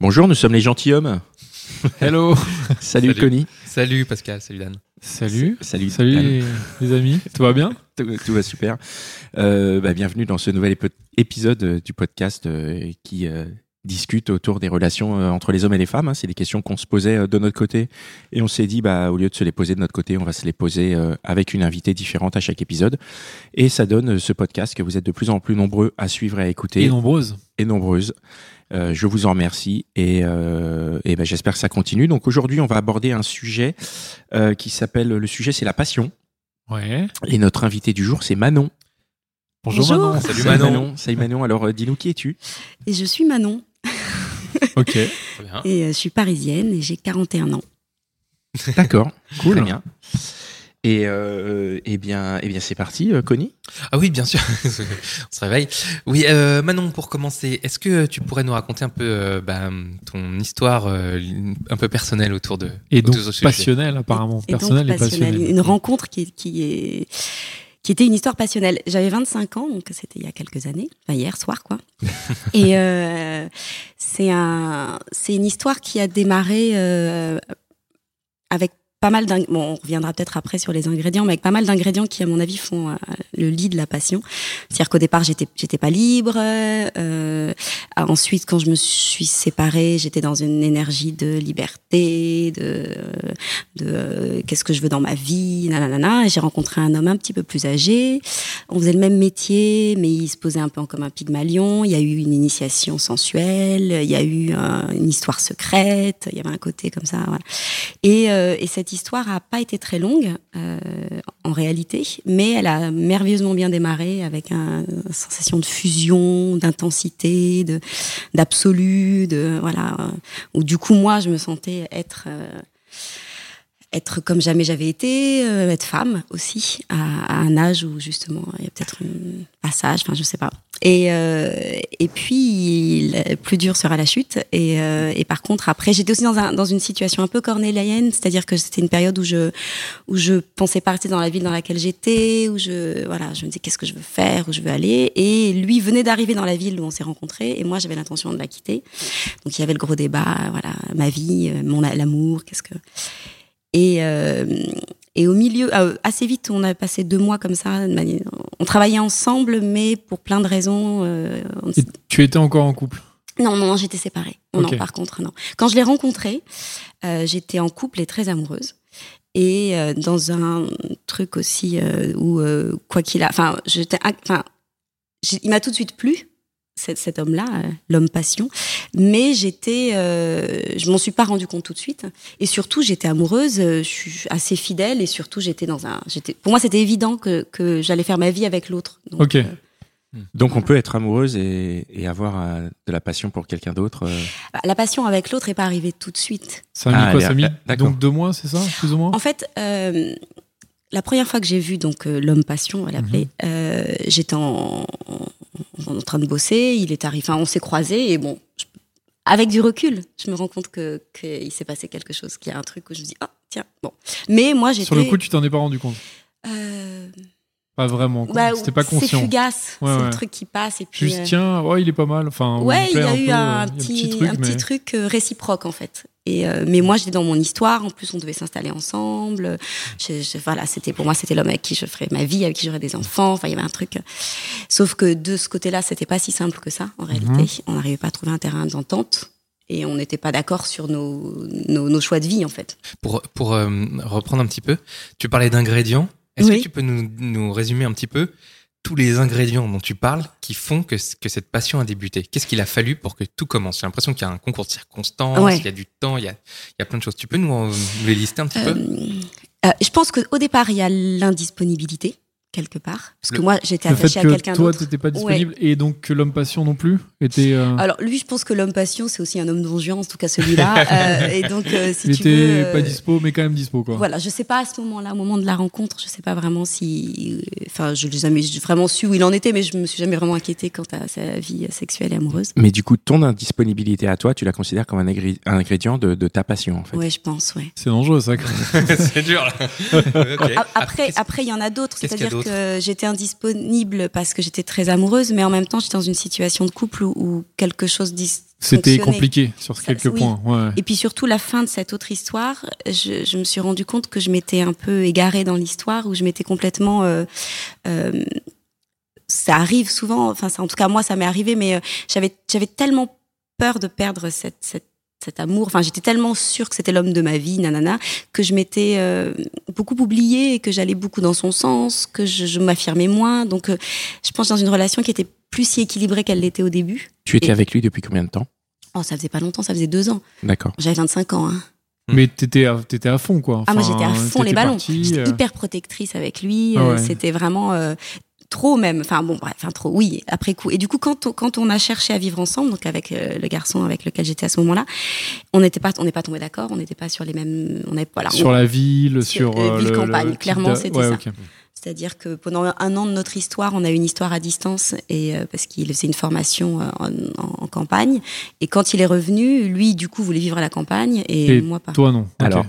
Bonjour, nous sommes les gentilshommes. Hello Salut, Salut. Connie. Salut Pascal, salut Dan. Salut Salut. Salut Dan. les, amis, tout va bien? Tout, tout va super. Euh, bah, bienvenue dans ce nouvel épisode euh, du podcast euh, qui euh, discute autour des relations euh, entre les hommes et les femmes. hein. C'est des questions qu'on se posait euh, de notre côté et on s'est dit, bah, au lieu de se les poser de notre côté, on va se les poser euh, avec une invitée différente à chaque épisode. Et ça donne euh, ce podcast que vous êtes de plus en plus nombreux à suivre et à écouter. Et nombreuses. et nombreuses. Euh, je vous en remercie et, euh, et ben, j'espère que ça continue. Donc aujourd'hui, on va aborder un sujet euh, qui s'appelle le sujet c'est la passion Ouais. et notre invité du jour c'est Manon. Bonjour, Bonjour. Manon. Salut Manon. Salut Manon. Alors euh, dis-nous qui es-tu? Et je suis Manon Ok. Très bien. et euh, je suis parisienne et j'ai 41 ans. D'accord. Cool. Très bien. Et euh, eh bien, eh bien c'est parti, euh, Connie. Ah oui, bien sûr. on se réveille. Oui, euh, Manon, pour commencer, est-ce que tu pourrais nous raconter un peu euh, bah, ton histoire euh, un peu personnelle autour de Et donc autour de ce sujet passionnel apparemment. Et donc Personnel et passionnelle. passionnel. Une rencontre qui, qui est qui était une histoire passionnelle. J'avais 25 ans, donc c'était il y a quelques années, enfin hier soir quoi. et euh, c'est un, c'est une histoire qui a démarré euh, avec pas mal d'ingrédients. Bon, on reviendra peut-être après sur les ingrédients, mais avec pas mal d'ingrédients qui, à mon avis, font euh, le lit de la passion. C'est-à-dire qu'au départ, j'étais, j'étais pas libre. Euh, ensuite, quand je me suis séparée, j'étais dans une énergie de liberté, de, de euh, qu'est-ce que je veux dans ma vie, nanana. Et j'ai rencontré un homme un petit peu plus âgé. On faisait le même métier, mais il se posait un peu comme un pygmalion. Il y a eu une initiation sensuelle, il y a eu un- une histoire secrète, il y avait un côté comme ça. Voilà. Et, euh, et cette histoire a pas été très longue euh, en réalité, mais elle a merveilleusement bien démarré avec un- une sensation de fusion, d'intensité, de d'absolu, de voilà. euh, où du coup moi je me sentais être euh, être comme jamais j'avais été, euh, être femme aussi, à, à un âge où justement il y a peut-être un passage, enfin je sais pas. Et, euh, et puis, le plus dur sera la chute. Et, euh, et par contre, après, j'étais aussi dans, un, dans une situation un peu cornélienne, c'est-à-dire que c'était une période où je où je pensais pas rester dans la ville dans laquelle j'étais, où je voilà, je me disais qu'est-ce que je veux faire, où je veux aller. Et lui venait d'arriver dans la ville où on s'est rencontrés, et moi j'avais l'intention de la quitter. Donc il y avait le gros débat, voilà, ma vie, euh, mon l'amour, qu'est-ce que et, euh, et au milieu, euh, assez vite, on a passé deux mois comme ça. On travaillait ensemble, mais pour plein de raisons. euh, on- Et tu étais encore en couple? Non, non, j'étais séparée. Non, par contre, non. Quand je l'ai rencontré, euh, j'étais en couple et très amoureuse. Et euh, dans un truc aussi euh, où, quoi qu'il a, enfin, j'étais, enfin, j'ai- il m'a tout de suite plu. Cet, cet homme-là, euh, l'homme passion, mais j'étais, euh, je m'en suis pas rendu compte tout de suite, et surtout j'étais amoureuse, euh, je suis assez fidèle, et surtout j'étais dans un, j'étais, pour moi c'était évident que, que j'allais faire ma vie avec l'autre. Donc, Ok. euh, Donc on peut être amoureuse et, et avoir euh, de la passion pour quelqu'un d'autre. euh. bah, la passion avec l'autre est pas arrivée tout de suite. Ça a mis Ah, quoi Ça a mis d'accord. donc deux mois, c'est ça Plus ou moins? En fait, euh, la première fois que j'ai vu donc euh, l'homme passion, on va l'appeler, euh, j'étais en, en, train de bosser. Il est arrivé, enfin, on s'est croisés et bon, je- avec du recul, je me rends compte que qu'il s'est passé quelque chose, qu'il y a un truc où je me dis ah tiens bon. Mais moi j'étais Sur le coup, tu t'en es pas rendu compte? Euh, Pas vraiment. bah, C'était pas C'est conscient. fugace, Ouais, c'est ouais. le truc qui passe et puis. Juste euh, tiens, ouais, il est pas mal. Enfin, Ouais, me il y a un eu peu, un, euh, petit, truc, un petit mais- truc euh, réciproque en fait. Et euh, mais moi j'étais dans mon histoire. En plus, on devait s'installer ensemble. Je, je- voilà, c'était pour moi c'était l'homme avec qui je ferais ma vie, avec qui j'aurais des enfants. Enfin, il y avait un truc. euh, Sauf que de ce côté-là, c'était pas si simple que ça en réalité. Mhm. On n'arrivait pas à trouver un terrain d'entente et on n'était pas d'accord sur nos, nos, nos choix de vie en fait. Pour, pour euh, reprendre un petit peu, tu parlais d'ingrédients. Est-ce Oui. que tu peux nous, nous résumer un petit peu tous les ingrédients dont tu parles qui font que, cette passion a débuté? Qu'est-ce qu'il a fallu pour que tout commence? J'ai l'impression qu'il y a un concours de circonstances, Ouais. il y a du temps, il y a, il y a plein de choses. Tu peux nous, nous les lister un petit peu? Euh, euh, je pense qu'au départ, il y a l'indisponibilité. Quelque part. Parce que Le- moi, j'étais attachée à que quelqu'un toi, d'autre. t'étais pas disponible et donc que l'homme passion non plus était. euh, Alors lui, je pense que l'homme passion, c'est aussi un homme Juan, en tout cas celui-là. Euh, et donc, euh, si il tu était veux, pas dispo, mais quand même dispo, quoi. Voilà, je sais pas à ce moment-là, au moment de la rencontre, je sais pas vraiment si, enfin, je l'ai jamais vraiment su où il en était, mais je me suis jamais vraiment inquiétée quant à sa vie sexuelle et amoureuse. Mais du coup, ton indisponibilité à toi, tu la considères comme un, ingrédient de, de ta passion, en fait. Ouais, je pense, ouais. C'est dangereux, ça. c'est dur là. Après, après, il y en a d'autres. C'est-à-dire j'étais indisponible parce que j'étais très amoureuse, mais en même temps, j'étais dans une situation de couple où, où quelque chose dis- C'était compliqué sur Ça, quelques oui. points. Ouais. Et puis surtout, la fin de cette autre histoire, je, je me suis rendu compte que je m'étais un peu égarée dans l'histoire, où je m'étais complètement. euh, euh, ça arrive souvent, enfin, ça, en tout cas, moi, ça m'est arrivé, mais euh, j'avais, j'avais tellement peur de perdre cette, cette, cet amour, enfin, j'étais tellement sûre que c'était l'homme de ma vie, nanana, que je m'étais euh, beaucoup oubliée et que j'allais beaucoup dans son sens, que je, je m'affirmais moins. Donc, euh, je pense dans une relation qui était plus si équilibrée qu'elle l'était au début. Tu étais Et- avec lui depuis combien de temps? Oh, ça faisait pas longtemps, ça faisait deux ans. D'accord. J'avais 25 ans. Hein. Mais t'étais à, t'étais à fond, quoi. Ah, moi j'étais à fond les ballons. J'étais euh, hyper protectrice avec lui. Ah ouais. C'était vraiment euh, trop même. Enfin bon, bref, enfin trop. Oui, après coup. Et du coup, quand on, quand on a cherché à vivre ensemble, donc avec euh, le garçon avec lequel j'étais à ce moment-là, on n'était pas, on n'est pas tombé d'accord. On n'était pas sur les mêmes. On est voilà. Sur on- la ville, Sur, sur. euh, euh, ville le- campagne, le clairement, c'était ouais, ça. C'est-à-dire que pendant un an de notre histoire, on a eu une histoire à distance et euh, parce qu'il faisait une formation en, en- en campagne. Et quand il est revenu, lui, du coup, voulait vivre à la campagne et, Et moi pas. Toi, non. Alors,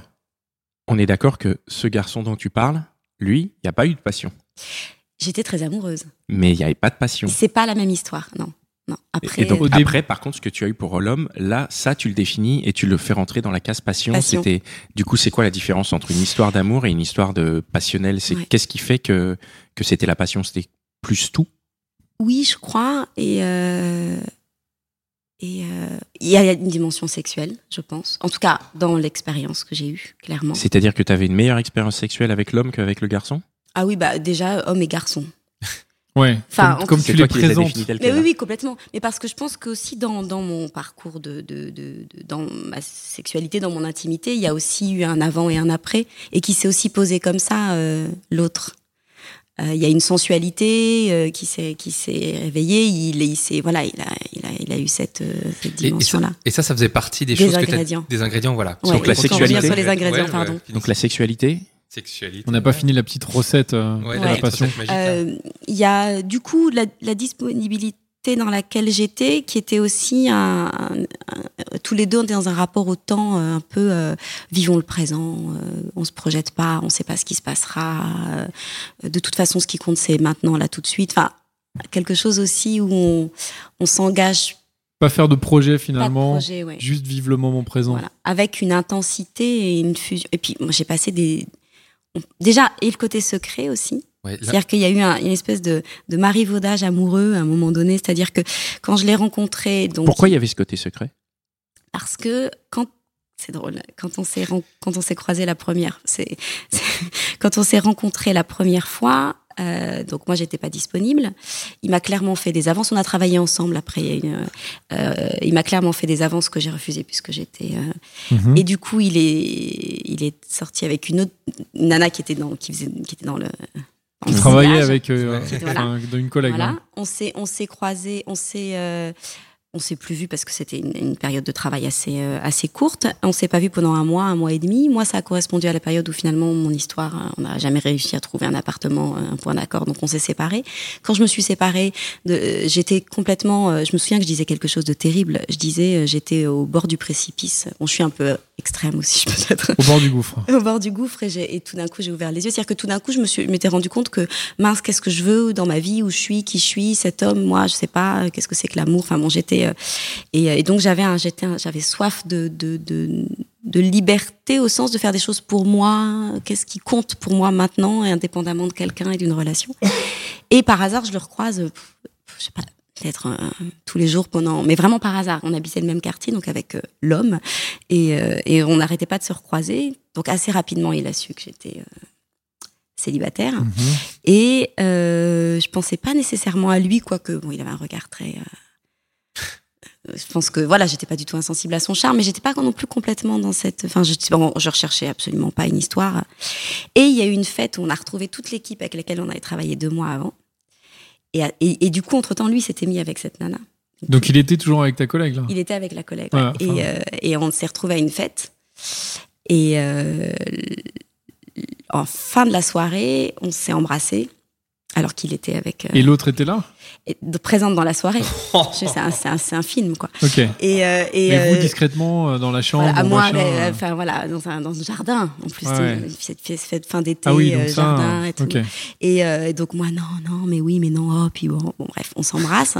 on est d'accord que ce garçon dont tu parles, lui, il n'y a pas eu de passion. J'étais très amoureuse. Mais il n'y avait pas de passion. C'est pas la même histoire, non. Non. Après, Et donc, Au début- après, par contre, ce que tu as eu pour l'homme, là, ça, tu le définis et tu le fais rentrer dans la case passion. Passion. C'était, du coup, c'est quoi la différence entre une histoire d'amour et une histoire de passionnelle? C'est Ouais. qu'est-ce qui fait que que c'était la passion? C'était plus tout? Oui, je crois. Et euh, et euh, il y a une dimension sexuelle, je pense. En tout cas, dans l'expérience que j'ai eue, clairement. C'est-à-dire que tu avais une meilleure expérience sexuelle avec l'homme qu'avec le garçon? Ah oui, bah déjà homme et garçon. Ouais. Enfin, comme en comme tu C'est les présentes. Mais oui, oui, complètement. Mais parce que je pense qu'aussi dans, dans mon parcours de, de, de, de- dans ma sexualité, dans mon intimité, il y a aussi eu un avant et un après, et qui s'est aussi posé comme ça euh, l'autre. Euh, Il y a une sensualité euh, qui s'est qui s'est réveillée. Il, est- il s'est voilà, il a il a il a eu cette euh, cette Et- et, ça, dimension-là. et ça, ça faisait partie des, Des choses que ingrédients. Des ingrédients, voilà. Ouais, Donc la sexualité. sur les ingrédients, Ouais, pardon. ouais, Donc la sexualité, Sexualité. On n'a pas fini la petite recette euh, Ouais, de la la petite passion. magique, là. Euh, Il y a du coup la, la disponibilité dans laquelle j'étais, qui était aussi un, un- un- tous les deux dans un rapport au temps euh, un peu euh, vivons le présent, euh, on se projette pas, on sait pas ce qui se passera. euh, de toute façon, ce qui compte c'est maintenant, là, tout de suite. Enfin, quelque chose aussi où on, on s'engage Pas faire de projet de finalement, projet, ouais. juste vivre le moment présent. Voilà, avec une intensité et une fusion. Et puis, moi, j'ai passé des. Déjà, et le côté secret aussi. Ouais, C'est-à-dire qu'il y a eu un- une espèce de, de marivaudage amoureux à un moment donné. C'est-à-dire que quand je l'ai rencontré, donc pourquoi il y avait ce côté secret? Parce que quand c'est drôle, quand on s'est quand on s'est croisé la première, c'est- quand on s'est rencontré la première fois. Euh, donc moi j'étais pas disponible. Il m'a clairement fait des avances. On a travaillé ensemble. Après, il, une, euh, il m'a clairement fait des avances que j'ai refusées puisque j'étais euh, Mhm. et du coup, il est, il est sorti avec une autre une nana qui était dans, qui faisait, qui était dans le. dans travaillais sillage. avec. Voilà. une collègue. Voilà. hein. On s'est, on s'est croisés, on s'est, on s'est plus vu parce que c'était une, une période de travail assez, euh, assez courte. On s'est pas vu pendant un mois, un mois et demi. Moi, ça a correspondu à la période où finalement mon histoire, euh, on n'a jamais réussi à trouver un appartement, euh, un point d'accord, donc on s'est séparés. Quand je me suis séparée, euh, j'étais complètement. euh, je me souviens que je disais quelque chose de terrible. Je disais, j'étais au bord du précipice. Bon, je suis un peu extrême aussi, je peux être Au bord du gouffre. au bord du gouffre et, tout d'un coup j'ai ouvert les yeux. C'est-à-dire que tout d'un coup je me suis, m'étais rendu compte que mince, qu'est-ce que je veux dans ma vie, où je suis, qui je suis, cet homme, moi, je sais pas, qu'est-ce que c'est que l'amour? Enfin bon, j'étais euh, et, euh, et donc j'avais j'avais soif de, de, de de liberté au sens de faire des choses pour moi. Qu'est-ce qui compte pour moi maintenant, et indépendamment de quelqu'un et d'une relation. Et par hasard, je le recroise, je sais pas, peut-être euh, tous les jours pendant, mais vraiment par hasard. On habitait le même quartier, donc avec euh, l'homme, et, euh, et on n'arrêtait pas de se recroiser. Donc assez rapidement, il a su que j'étais célibataire. Mhm. Et je pensais pas nécessairement à lui, quoique bon, il avait un regard très je pense que voilà, j'étais pas du tout insensible à son charme, mais j'étais pas non plus complètement dans cette. Enfin, je, bon, je recherchais absolument pas une histoire. Et il y a eu une fête où on a retrouvé toute l'équipe avec laquelle on avait travaillé deux mois avant. Et, et, et du coup, entre temps, lui s'était mis avec cette nana. Donc il était toujours avec ta collègue là? Il était avec la collègue. Ouais, ouais. enfin- et, euh, et on s'est retrouvé à une fête. Et euh, en fin de la soirée, on s'est embrassés. Alors qu'il était avec. euh, Et l'autre était là? et- de- présente dans la soirée. C'est un, c'est un- c'est un film, quoi. Ok. Et, euh, et, Mais vous euh, discrètement dans la chambre voilà, moi, machin, mais, enfin voilà, dans un, dans un jardin. En plus, Ouais. c'est cette fête, fête fin d'été, Ah oui, donc ça. jardin et tout. Et, euh, et donc moi non non mais oui mais non oh puis bon, bon bref on s'embrasse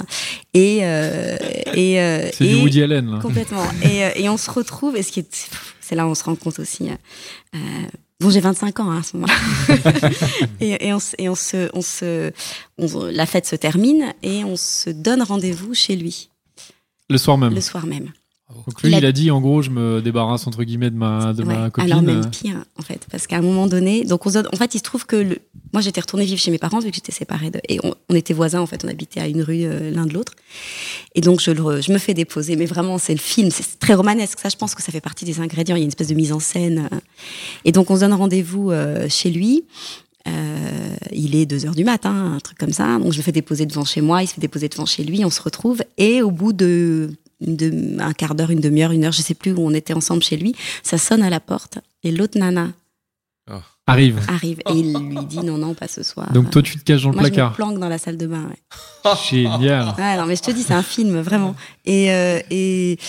et euh, et euh, C'est du Woody Allen là. complètement et, et on se retrouve et ce qui est c'est là où on se rend compte aussi bon j'ai 25 ans hein, à ce moment-là. Et, et on et on se on se on- la fête se termine et on se donne rendez-vous chez lui. Le soir même. le soir même Donc lui, Il a- il a dit en gros, je me débarrasse entre guillemets de ma, de ma copine. Alors même pire, en fait, parce qu'à un moment donné, donc on en fait, il se trouve que le, moi j'étais retournée vivre chez mes parents vu que j'étais séparée de, et on, on était voisins en fait, on habitait à une rue euh, l'un de l'autre, et donc je, le, je me fais déposer, mais vraiment c'est le film, c'est très romanesque, ça je pense que ça fait partie des ingrédients, il y a une espèce de mise en scène, euh, et donc on se donne rendez-vous euh, chez lui. Euh, il est 2 heures du matin, un truc comme ça. Donc je me fais déposer devant chez moi, il se fait déposer devant chez lui, on se retrouve. Et au bout de, une de- un quart d'heure, une demi-heure, une heure, je sais plus où on était ensemble chez lui, ça sonne à la porte et l'autre nana Arrive. arrive et il lui dit non non pas ce soir. Donc toi, tu te caches dans le moi je me placard. planque dans la salle de bain. Ouais. Génial. Ouais, non mais je te dis c'est un film vraiment. Et, euh, et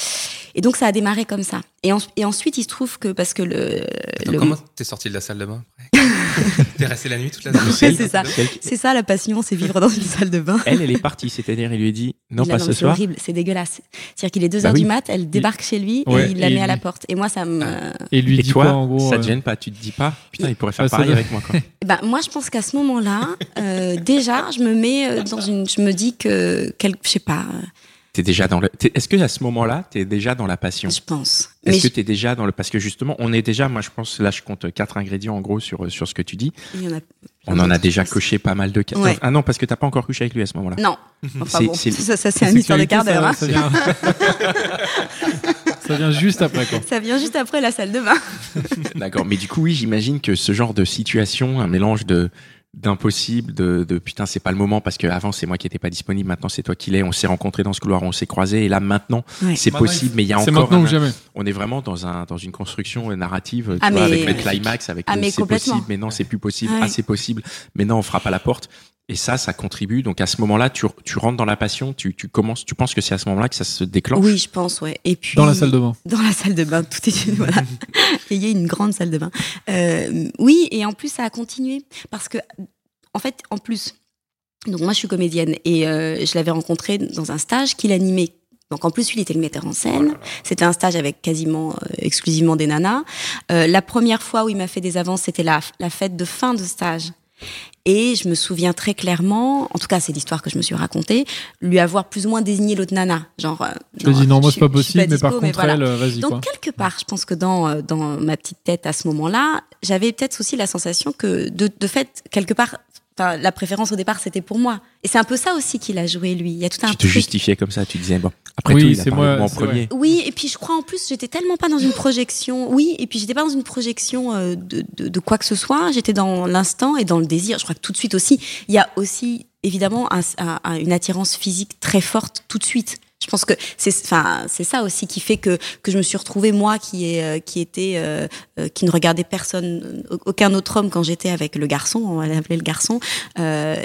et donc ça a démarré comme ça. Et, en- et ensuite il se trouve que parce que le, Attends, le- Comment t'es sorti de la salle de bain après? T'es resté la nuit toute la nuit c'est ça. C'est ça la passion, c'est vivre dans une salle de bain. Elle, elle est partie, c'est-à-dire, il lui a dit non, Il pas ce c'est soir. horrible, c'est dégueulasse. C'est-à-dire qu'il est 2 Bah oui. du mat, elle débarque chez lui Ouais, et il la et met à la porte. Et moi, ça me. Et lui Et dit toi, quoi en gros ça euh, te gêne pas Tu te dis pas Putain, il pourrait faire Ah, pareil doit- avec moi. Quoi. Ben, moi, je pense qu'à ce moment-là, euh, déjà, je me mets euh, dans une. Je me dis que. Quel, je sais pas, euh, T'es déjà dans le. t'es- Est-ce que à ce moment-là, t'es déjà dans la passion? Je pense. Est-ce que je- t'es déjà dans le parce que justement, on est déjà. Moi, je pense là, je compte quatre ingrédients en gros sur sur ce que tu dis. il y en a On en a déjà coché pas mal de cas. Ouais. Ah non, parce que t'as pas encore couché avec lui à ce moment-là. Non. Enfin bon, ça, ça c'est une histoire de quart d'heure. ça- hein. Ça, vient... ça vient juste après quoi. Ça vient juste après la salle de bain. D'accord. Mais du coup, oui, j'imagine que ce genre de situation, un mélange de d'impossible, de, de putain, c'est pas le moment parce que avant c'est moi qui étais pas disponible, maintenant c'est toi qui l'es. On s'est rencontrés dans ce couloir, on s'est croisés et là maintenant Ouais. c'est possible, mais il y a encore. maintenant un- ou jamais. on est vraiment dans un dans une construction euh, narrative, tu Ah, vois, avec le climax, avec Ah, c'est possible, mais non c'est plus possible, Ouais. ah c'est possible, mais non on frappe à la porte. Et ça, ça contribue. Donc à ce moment-là, tu, tu rentres dans la passion, tu, tu commences, tu penses que c'est à ce moment-là que ça se déclenche. Oui, je pense, ouais. Et puis Dans la salle de bain. Dans la salle de bain, tout est voilà. Il y a une grande salle de bain. Euh, oui, et en plus ça a continué parce que, en fait, en plus, donc moi je suis comédienne et euh, je l'avais rencontré dans un stage qu'il animait. Donc en plus, lui, il était le metteur en scène. C'était un stage avec quasiment euh, exclusivement des nanas. Euh, la première fois où il m'a fait des avances, c'était la, la fête de fin de stage. Et je me souviens très clairement, en tout cas c'est l'histoire que je me suis racontée, lui avoir plus ou moins désigné l'autre nana. Genre, euh, Je te dis non, moi c'est pas possible, mais par contre voilà. elle, vas-y Donc quoi. quelque part, je pense que dans euh, dans ma petite tête à ce moment-là, j'avais peut-être aussi la sensation que de, de fait quelque part, enfin, la préférence au départ c'était pour moi. Et c'est un peu ça aussi qu'il a joué lui. Il y a tout un Tu te truc- justifiais comme ça, tu disais bon. Après Oui, tout, il a c'est parlé moi, moi en premier. Oui, et puis je crois en plus, j'étais tellement pas dans une projection. Oui, et puis j'étais pas dans une projection euh, de, de, de quoi que ce soit. J'étais dans l'instant et dans le désir. Je crois que tout de suite aussi, il y a aussi évidemment un- un- un- une attirance physique très forte tout de suite. Je pense que c'est, enfin, c'est ça aussi qui fait que que je me suis retrouvée moi qui est euh, qui était euh, euh, qui ne regardait personne, aucun autre homme quand j'étais avec le garçon. On va l'appeler le garçon. Euh,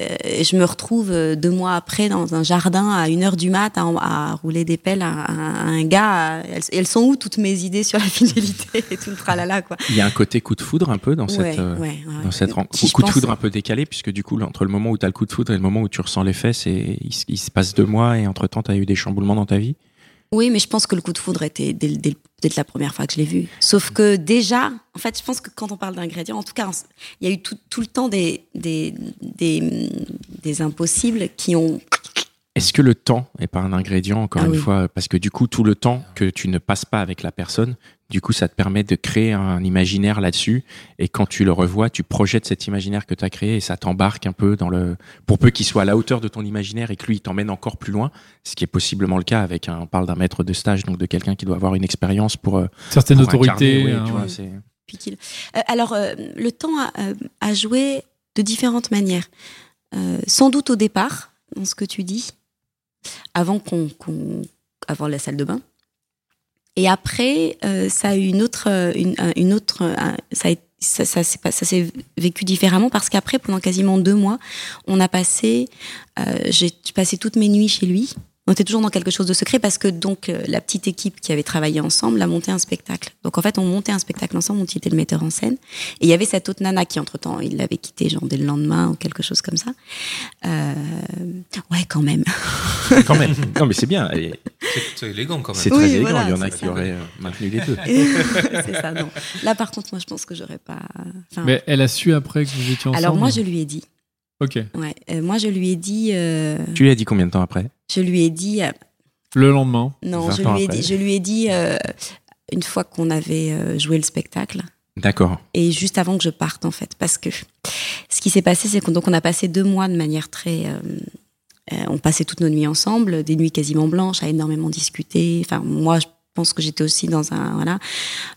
je me retrouve deux mois après dans un jardin à une heure du mat à, à rouler des pelles à, à- à un gars. Elles, elles sont où toutes mes idées sur la fidélité et tout le tralala quoi. Il y a un côté coup de foudre un peu dans Ouais, cette. ouais, ouais. Dans cette coup, de foudre un peu décalé, puisque du coup, entre le moment où tu as le coup de foudre et le moment où tu ressens il, se- il se passe deux mois et entre temps, tu as eu des chamboulements dans ta vie. Oui, mais je pense que le coup de foudre était dès, dès dès la première fois que je l'ai vu. Sauf que déjà, en fait, je pense que quand on parle d'ingrédients, en tout cas, il y a eu tout, tout le temps des, des, des, des impossibles qui ont Est-ce que le temps est pas un ingrédient, encore Ah une oui. fois? Parce que du coup, tout le temps que tu ne passes pas avec la personne, du coup, ça te permet de créer un imaginaire là-dessus. Et quand tu le revois, tu projettes cet imaginaire que tu as créé et ça t'embarque un peu dans le. Pour peu qu'il soit à la hauteur de ton imaginaire et que lui, il t'emmène encore plus loin, ce qui est possiblement le cas avec un. On parle d'un maître de stage, donc de quelqu'un qui doit avoir une expérience pour. euh, Certaines pour autorités. incarner, ouais, hein, tu vois, c'est- Euh, alors, euh, le temps a, euh, a joué de différentes manières. Euh, sans doute au départ, dans ce que tu dis, avant qu'on, qu'on- avant la salle de bain. Et après, euh, ça a eu une autre, euh, une, un- une autre, euh, ça, ça s'est vécu différemment parce qu'après, pendant quasiment deux mois, on a passé, euh, j'ai passé toutes mes nuits chez lui. On était toujours dans quelque chose de secret parce que donc euh, la petite équipe qui avait travaillé ensemble a monté un spectacle. Donc en fait, on montait un spectacle ensemble, il était le metteur en scène. Et il y avait cette autre nana qui, entre-temps, il l'avait quitté, genre dès le lendemain ou quelque chose comme ça. Euh, ouais, quand même. Quand même. non, mais c'est bien. Et C'est élégant quand même. C'est Oui, très élégant. voilà, Il y en a qui ça. auraient euh, maintenu les deux. c'est ça, non. Là, par contre, moi, je pense que j'aurais pas. enfin, Mais elle a su après que vous étiez ensemble. Alors moi, je lui ai dit. Ok. Ouais, euh, moi, je lui ai dit. euh, Tu lui as dit combien de temps après? je lui ai dit. euh, Le lendemain. non, 20 je ans lui ai après. dit. Je lui ai dit euh, une fois qu'on avait euh, joué le spectacle. D'accord. et juste avant que je parte en fait parce que ce qui s'est passé c'est qu'on donc on a passé deux mois de manière très euh, euh, on passait toutes nos nuits ensemble des nuits quasiment blanches à énormément discuter enfin moi je pense que j'étais aussi dans un voilà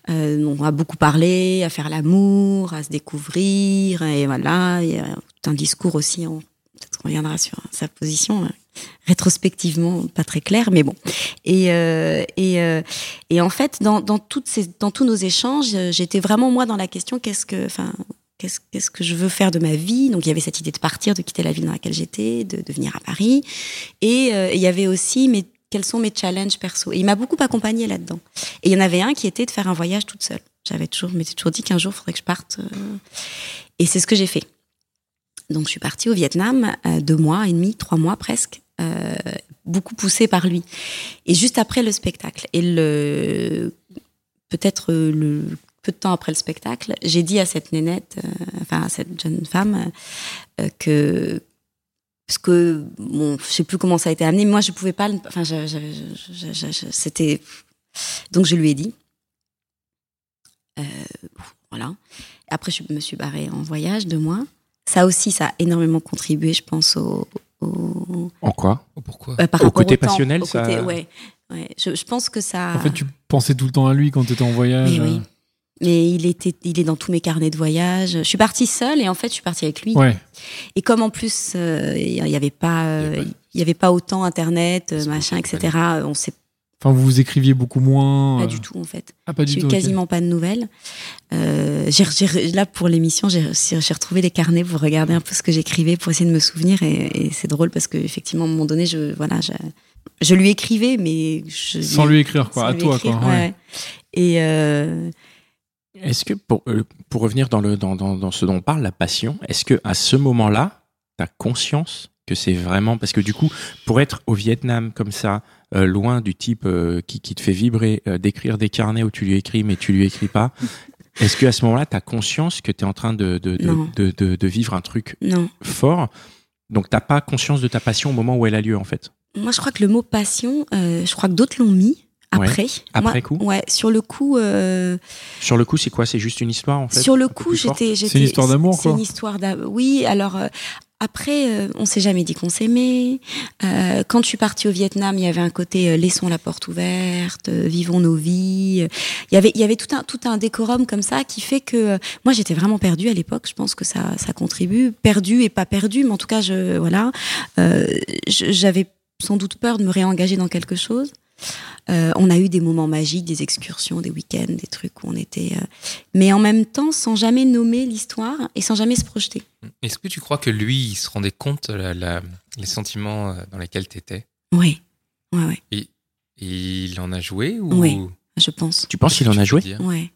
euh, on a beaucoup parlé à faire l'amour à se découvrir et voilà il y a un discours aussi on peut-être qu'on reviendra sur sa position euh, rétrospectivement pas très clair mais bon. Et euh, et euh, et en fait, dans, dans, toutes ces, dans tous nos échanges, j'étais vraiment moi dans la question qu'est-ce que, enfin, qu'est-ce, que je veux faire de ma vie? Donc il y avait cette idée de partir, de quitter la ville dans laquelle j'étais, de, venir à Paris, et il y avait aussi mais quels sont mes challenges perso. Et il m'a beaucoup accompagné là-dedans. Et il y en avait un qui était de faire un voyage toute seule. J'avais toujours, m'étais toujours dit qu'un jour il faudrait que je parte, euh, et c'est ce que j'ai fait. Donc je suis partie au Vietnam euh, deux mois et demi, trois mois presque. Euh, beaucoup poussée par lui. Et juste après le spectacle, et le peut-être peu de temps après le spectacle, j'ai dit à cette nénette, enfin à cette jeune femme, que parce que bon, je sais plus comment ça a été amené, mais moi je pouvais pas, enfin, c'était donc je lui ai dit, Euh, voilà. Après je me suis barrée en voyage deux mois. Ça aussi, ça a énormément contribué, je pense, au, au- En quoi? Pourquoi? Euh, par Au côté temps, passionnel, au ça- côté- ouais, ouais. Je, je pense que ça. En fait, tu pensais tout le temps à lui quand tu étais en voyage. Mais oui. Mais il était, il est dans tous mes carnets de voyage. Je suis partie seule et en fait, je suis partie avec lui. Ouais. Et comme en plus, euh, il n'y avait pas, euh, Il y avait pas- y avait pas autant Internet, euh, machin, etc. On sait Enfin, vous vous écriviez beaucoup moins. pas euh, du tout en fait. Ah, pas du J'ai eu tout. quasiment pas de nouvelles. Euh, j'ai, j'ai- là, pour l'émission, j'ai, j'ai retrouvé les carnets pour regarder un peu ce que j'écrivais, pour essayer de me souvenir. Et, et c'est drôle parce qu'effectivement, à un moment donné, je, voilà, je, je lui écrivais, mais je, Sans lui écrire, quoi. À toi, écrire, quoi. ouais. ouais. Et Est-ce que pour, euh, pour revenir dans, le, dans, dans, dans ce dont on parle, la passion, est-ce que à ce moment-là, tu as conscience que c'est vraiment parce que du coup, pour être au Vietnam comme ça, euh, loin du type euh, qui, qui te fait vibrer, d'écrire des carnets où tu lui écris mais tu lui écris pas, est-ce que à ce moment-là, tu as conscience que tu es en train de, de, de, de, vivre un truc non. fort Donc t'as pas conscience de ta passion au moment où elle a lieu en fait? Moi, je crois que le mot passion, je crois que d'autres l'ont mis après. Après Moi, coup Ouais, sur le coup. euh, Sur le coup, c'est quoi? C'est juste une histoire en fait Sur le coup, j'étais. C'est une histoire d'amour, C'est quoi. une histoire d'amour. Oui, alors. euh, après, euh, on s'est jamais dit qu'on s'aimait. Euh, quand je suis partie au Vietnam, il y avait un côté euh, laissons la porte ouverte, euh, vivons nos vies. Il y avait, il y avait tout un tout un décorum comme ça qui fait que euh, moi j'étais vraiment perdue à l'époque. Je pense que ça ça contribue, perdue et pas perdue, mais en tout cas je voilà, euh, j'avais sans doute peur de me réengager dans quelque chose. Euh, on a eu des moments magiques, des excursions, des week-ends, des trucs où on était, euh, mais en même temps sans jamais nommer l'histoire et sans jamais se projeter. Est-ce que tu crois que lui, il se rendait compte la, la- les sentiments euh, dans lesquels tu étais Oui, ouais, ouais, Et il en a joué ou Oui. je pense. Tu penses qu'il en a joué? Ouais.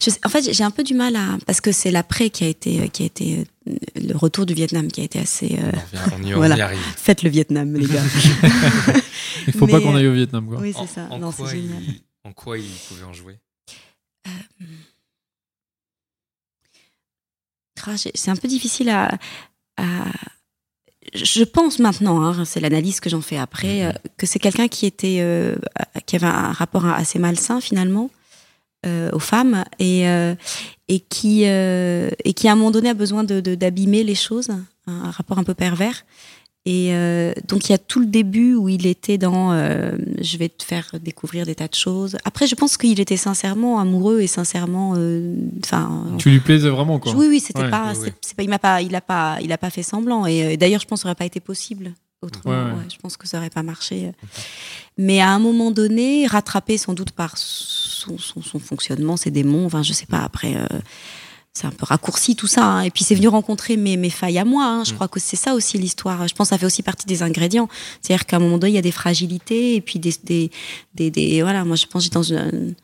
Je sais- en fait, j'ai un peu du mal à parce que c'est l'après qui a été qui a été euh, le retour du Vietnam qui a été assez. euh, On, y, on y Voilà. arrive. Faites le Vietnam, les gars. Il faut pas qu'on euh, aille au Vietnam, quoi. oui, En, c'est ça. en Non, quoi c'est génial. il, en quoi il pouvait en jouer? Ah, C'est un peu difficile à. à- je pense maintenant, hein, c'est l'analyse que j'en fais après, euh, que c'est quelqu'un qui était, euh, qui avait un rapport assez malsain finalement euh, aux femmes et euh, et qui euh, et qui à un moment donné a besoin de de- d'abîmer les choses, un, un rapport un peu pervers. Et donc il y a tout le début où il était dans je vais te faire découvrir des tas de choses. Après je pense qu'il était sincèrement amoureux et sincèrement enfin Tu lui plaisais vraiment, quoi. oui, oui, c'était Ouais, pas, ouais, pas, il m'a pas, il a pas, fait semblant. Et euh, d'ailleurs, je pense que ça aurait pas été possible autrement. Ouais, ouais. ouais, je pense que ça aurait pas marché. Mais à un moment donné, rattrapé sans doute par son, son, son fonctionnement, ses démons, enfin, je sais pas. Après, euh, c'est un peu raccourci tout ça. hein. Et puis c'est venu rencontrer mes, mes failles à moi. hein. Je Mm. crois que c'est ça aussi l'histoire. Je pense que ça fait aussi partie des ingrédients. C'est-à-dire qu'à un moment donné, il y a des fragilités et puis des, des, des, des- voilà. Moi, je pense que j'étais dans une,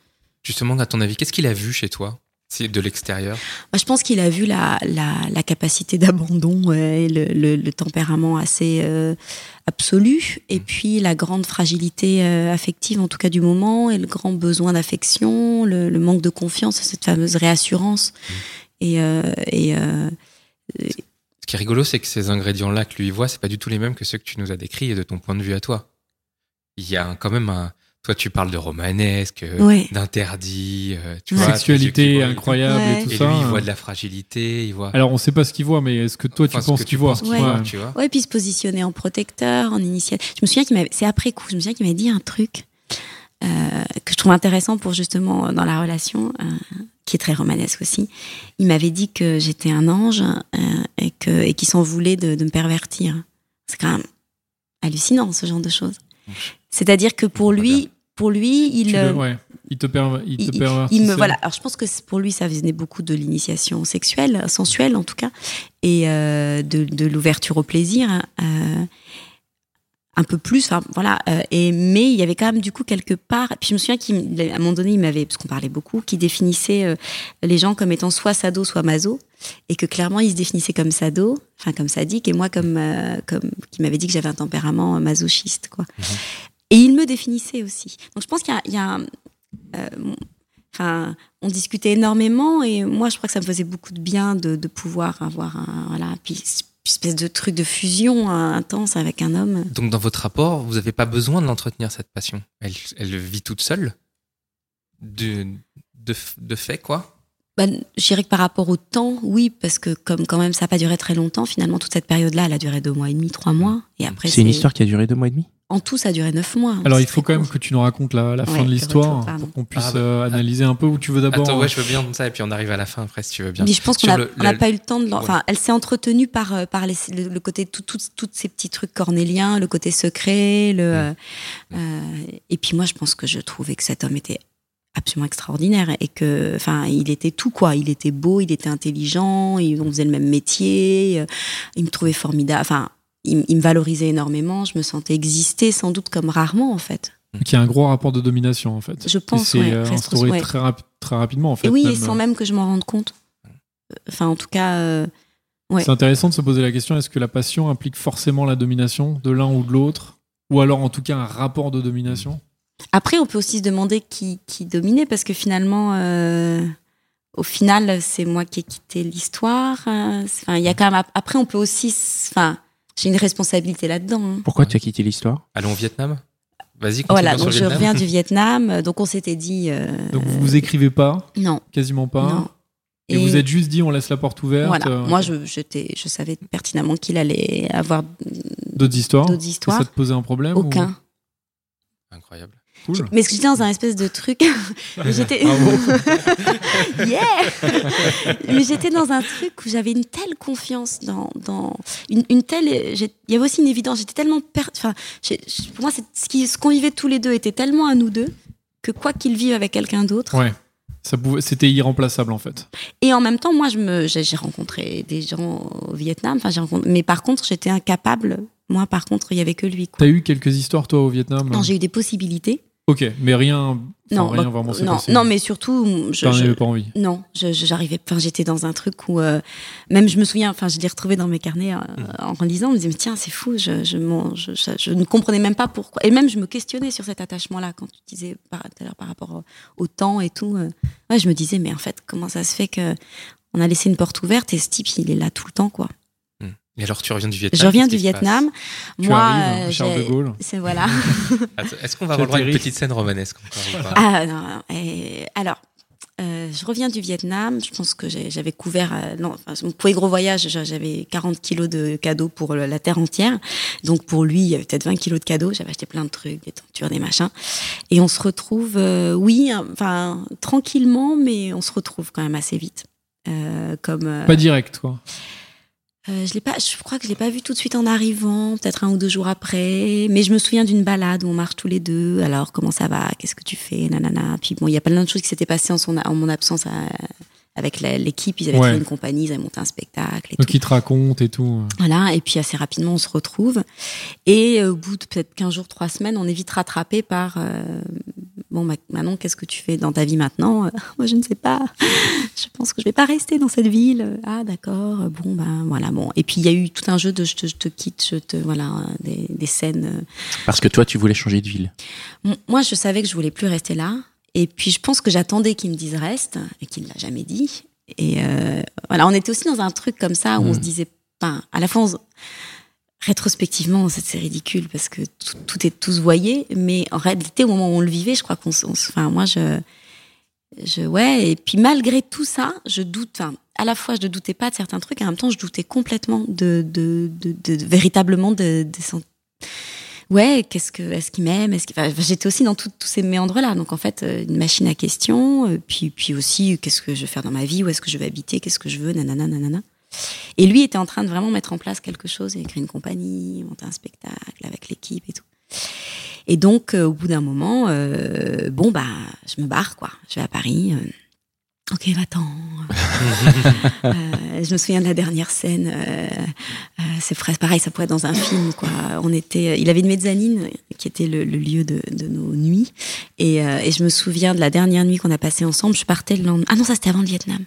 Justement, à ton avis, qu'est-ce qu'il a vu chez toi? De l'extérieur. Je pense qu'il a vu la, la, la capacité d'abandon et le, le, le tempérament assez euh, absolu, et puis la grande fragilité euh, affective, en tout cas du moment, et le grand besoin d'affection, le, le manque de confiance, cette fameuse réassurance. Et, euh, et Ce qui est rigolo, c'est que ces ingrédients-là que lui voit, c'est pas du tout les mêmes que ceux que tu nous as décrits et de ton point de vue à toi. Il y a quand même un. Toi, tu parles de romanesque, euh, ouais. d'interdit, euh, tu vois, Sexualité tu vois, incroyable Ouais. et tout Et ça. lui, il voit de la fragilité, il voit. Alors, on sait pas ce qu'il voit, mais est-ce que toi, Enfin, tu ce penses que qu'il voit Ouais. voit, tu vois. Ouais, puis se positionner en protecteur, en initiateur. Je me souviens qu'il m'avait, c'est après coup, je me souviens qu'il m'avait dit un truc euh, que je trouve intéressant pour justement dans la relation, euh, qui est très romanesque aussi. Il m'avait dit que j'étais un ange euh, et que et qu'il s'en voulait de, de me pervertir. C'est quand même hallucinant ce genre de choses. C'est-à-dire que pour lui, pour lui, il euh, le- ouais. Il te, perv- il te il, il- pervertit. il me voilà. Alors je pense que pour lui ça venait beaucoup de l'initiation sexuelle, sensuelle en tout cas, et euh, de, de l'ouverture au plaisir, hein, euh, un peu plus. Enfin voilà. euh, et mais il y avait quand même du coup quelque part. Puis je me souviens qu'à un moment donné il m'avait, parce qu'on parlait beaucoup, qui définissait euh, les gens comme étant soit sado, soit maso, et que clairement il se définissait comme sado, enfin comme sadique, et moi comme euh, comme qui m'avait dit que j'avais un tempérament masochiste quoi. Et il me définissait aussi. Donc je pense qu'il y a, il y a un- euh, Enfin, on discutait énormément et moi, je crois que ça me faisait beaucoup de bien de, de pouvoir avoir un, voilà, puis, espèce de truc de fusion intense avec un homme. Donc, dans votre rapport, vous n'avez pas besoin de l'entretenir, cette passion. Elle, elle vit toute seule? De, de, de fait, quoi? Bah, je dirais que par rapport au temps, oui, parce que comme quand même ça n'a pas duré très longtemps, finalement, toute cette période-là, elle a duré deux mois et demi, trois mois. Et après, C'est une histoire qui a duré deux mois et demi? En tout, ça a duré neuf mois. Alors, il faut quand même que tu nous racontes la, la Ouais, fin de l'histoire pour qu'on puisse Ah bah, euh, analyser un peu où tu veux d'abord. Attends, ouais, je veux bien ça, et puis on arrive à la fin après, si tu veux bien. Mais je pense qu'on Sur n'a le- pas eu le temps de. Ouais. Enfin, elle s'est entretenue par, euh, par les- le, le côté tout, tout, tous ces petits trucs cornéliens, le côté secret. Le, euh, euh, et puis moi, je pense que je trouvais que cet homme était absolument extraordinaire et que, enfin, il était tout quoi. Il était beau, il était intelligent, il, on faisait le même métier. il me trouvait formidable. Enfin, il, il me valorisait énormément. Je me sentais exister sans doute comme rarement en fait. Qui a un gros rapport de domination, en fait. Je pense, c'est ouais, euh, instauré ouais. très, très rapidement, en fait. et oui, et sans euh, même que je m'en rende compte. Enfin, en tout cas. euh, ouais. C'est intéressant de se poser la question est-ce que la passion implique forcément la domination de l'un ou de l'autre? Ou alors, en tout cas, un rapport de domination? Après, on peut aussi se demander qui, qui dominait, parce que finalement, euh, au final, c'est moi qui ai quitté l'histoire. euh, c'est- Enfin, il y a quand même. Après, on peut aussi. Enfin, j'ai une responsabilité là-dedans. hein. Pourquoi tu as quitté l'histoire? Allons au Vietnam? Vas-y, continue Voilà, donc je reviens du Vietnam. Donc, on s'était dit. euh, Donc, vous vous écrivez pas? Non, Quasiment pas? Non. Et, vous êtes juste dit on laisse la porte ouverte Voilà. euh, Moi, je, j'étais- je savais pertinemment qu'il allait avoir D'autres histoires? D'autres Et histoires. ça te posait un problème ou- Aucun. Incroyable. Cool. Mais ce que j'étais dans un espèce de truc. j'étais. Bravo. yeah Mais j'étais dans un truc où j'avais une telle confiance dans, dans une, une telle. Il y avait aussi une évidence. J'étais tellement per... enfin, pour moi, ce qu'on vivait tous les deux était tellement à nous deux que quoi qu'il vive avec quelqu'un d'autre. Ouais. C'était irremplaçable en fait. Et en même temps, moi, je j'ai rencontré des gens au Vietnam. Rencontré- mais par contre, j'étais incapable. Moi, par contre, il y avait que lui. T'as eu quelques histoires toi au Vietnam? Non, j'ai eu des possibilités. Ok, mais rien, Non, rien bah, vraiment s'est non, passé. non, mais surtout, je, je- avais pas envie. Non, j'arrivais. Enfin, j'étais dans un truc où euh, même je me souviens. Enfin, je l'ai retrouvé dans mes carnets euh, en lisant. Je me disais mais tiens, c'est fou. Je, je, je, je- je ne comprenais même pas pourquoi. Et même je me questionnais sur cet attachement-là quand tu disais par, tout à l'heure par rapport au, au temps et tout. euh. ouais, je me disais mais en fait comment ça se fait que on a laissé une porte ouverte et ce type il est là tout le temps quoi. Et alors, tu reviens du Vietnam Je reviens du Vietnam. Tu Moi, arrives, euh, Charles de Gaulle. c'est voilà. Est-ce qu'on va avoir une petite scène romanesque encore ou pas? Ah non. Et alors, euh, je reviens du Vietnam. Je pense que j'avais couvert, euh, non, enfin, mon premier gros voyage, j'a- j'avais 40 kilos de cadeaux pour le- la terre entière. Donc pour lui, il y avait peut-être 20 kilos de cadeaux. J'avais acheté plein de trucs, des tentures, des machins. Et on se retrouve, euh, oui, enfin tranquillement, mais on se retrouve quand même assez vite. Euh, comme euh, Pas direct, quoi. Euh, je l'ai pas, je crois que je l'ai pas vu tout de suite en arrivant, peut-être un ou deux jours après. Mais je me souviens d'une balade où on marche tous les deux. Alors comment ça va? Qu'est-ce que tu fais? Nanana. Puis bon, il y a plein de choses qui s'étaient passées en, son, en mon absence euh, avec l'équipe. Ils avaient Ouais. créé une compagnie, ils avaient monté un spectacle et Donc tout. il te raconte et tout. Voilà. Et puis assez rapidement, on se retrouve. Et euh, au bout de peut-être 15 jours, 3 semaines, on est vite rattrapé par euh, bon, Ma- Manon, qu'est-ce que tu fais dans ta vie maintenant? Euh, Moi, je ne sais pas. Je pense que je vais pas rester dans cette ville. Ah, d'accord. Bon, ben voilà. Bon. Et puis il y a eu tout un jeu de je te, je te quitte, je te voilà, des, des scènes. euh. Parce que toi, tu voulais changer de ville. Moi, je savais que je voulais plus rester là. Et puis je pense que j'attendais qu'il me dise reste et qu'il ne l'a jamais dit. Et euh, voilà, on était aussi dans un truc comme ça où on se disait, enfin, à la fois, on se- rétrospectivement, c'est ridicule parce que tout, tout est tous voyé, mais en réalité, au moment où on le vivait, je crois qu'on, se- enfin, moi, je, je, ouais, et puis malgré tout ça, je doute, enfin, à la fois, je ne doutais pas de certains trucs, et en même temps, je doutais complètement de, de, de, véritablement de, Ouais, qu'est-ce que, est-ce qu'il m'aime, est-ce qu'il, enfin, j'étais aussi dans tous ces méandres-là. Donc en fait, euh, une machine à questions, euh, puis, puis aussi, qu'est-ce que je vais faire dans ma vie, où est-ce que je vais habiter, qu'est-ce que je veux, nanana, nanana. Et lui était en train de vraiment mettre en place quelque chose, il a créé une compagnie, monter un spectacle avec l'équipe et tout. Et donc, euh, au bout d'un moment, euh, bon, bah, je me barre, quoi. Je vais à Paris. euh, ok, va-t'en. Euh, je me souviens de la dernière scène. euh, euh, c'est pareil, ça pourrait être dans un film, quoi. On était, il avait une mezzanine qui était le, le lieu de, de nos nuits. Et, euh, et je me souviens de la dernière nuit qu'on a passée ensemble. Je partais le lendemain. Ah non, ça c'était avant le Vietnam.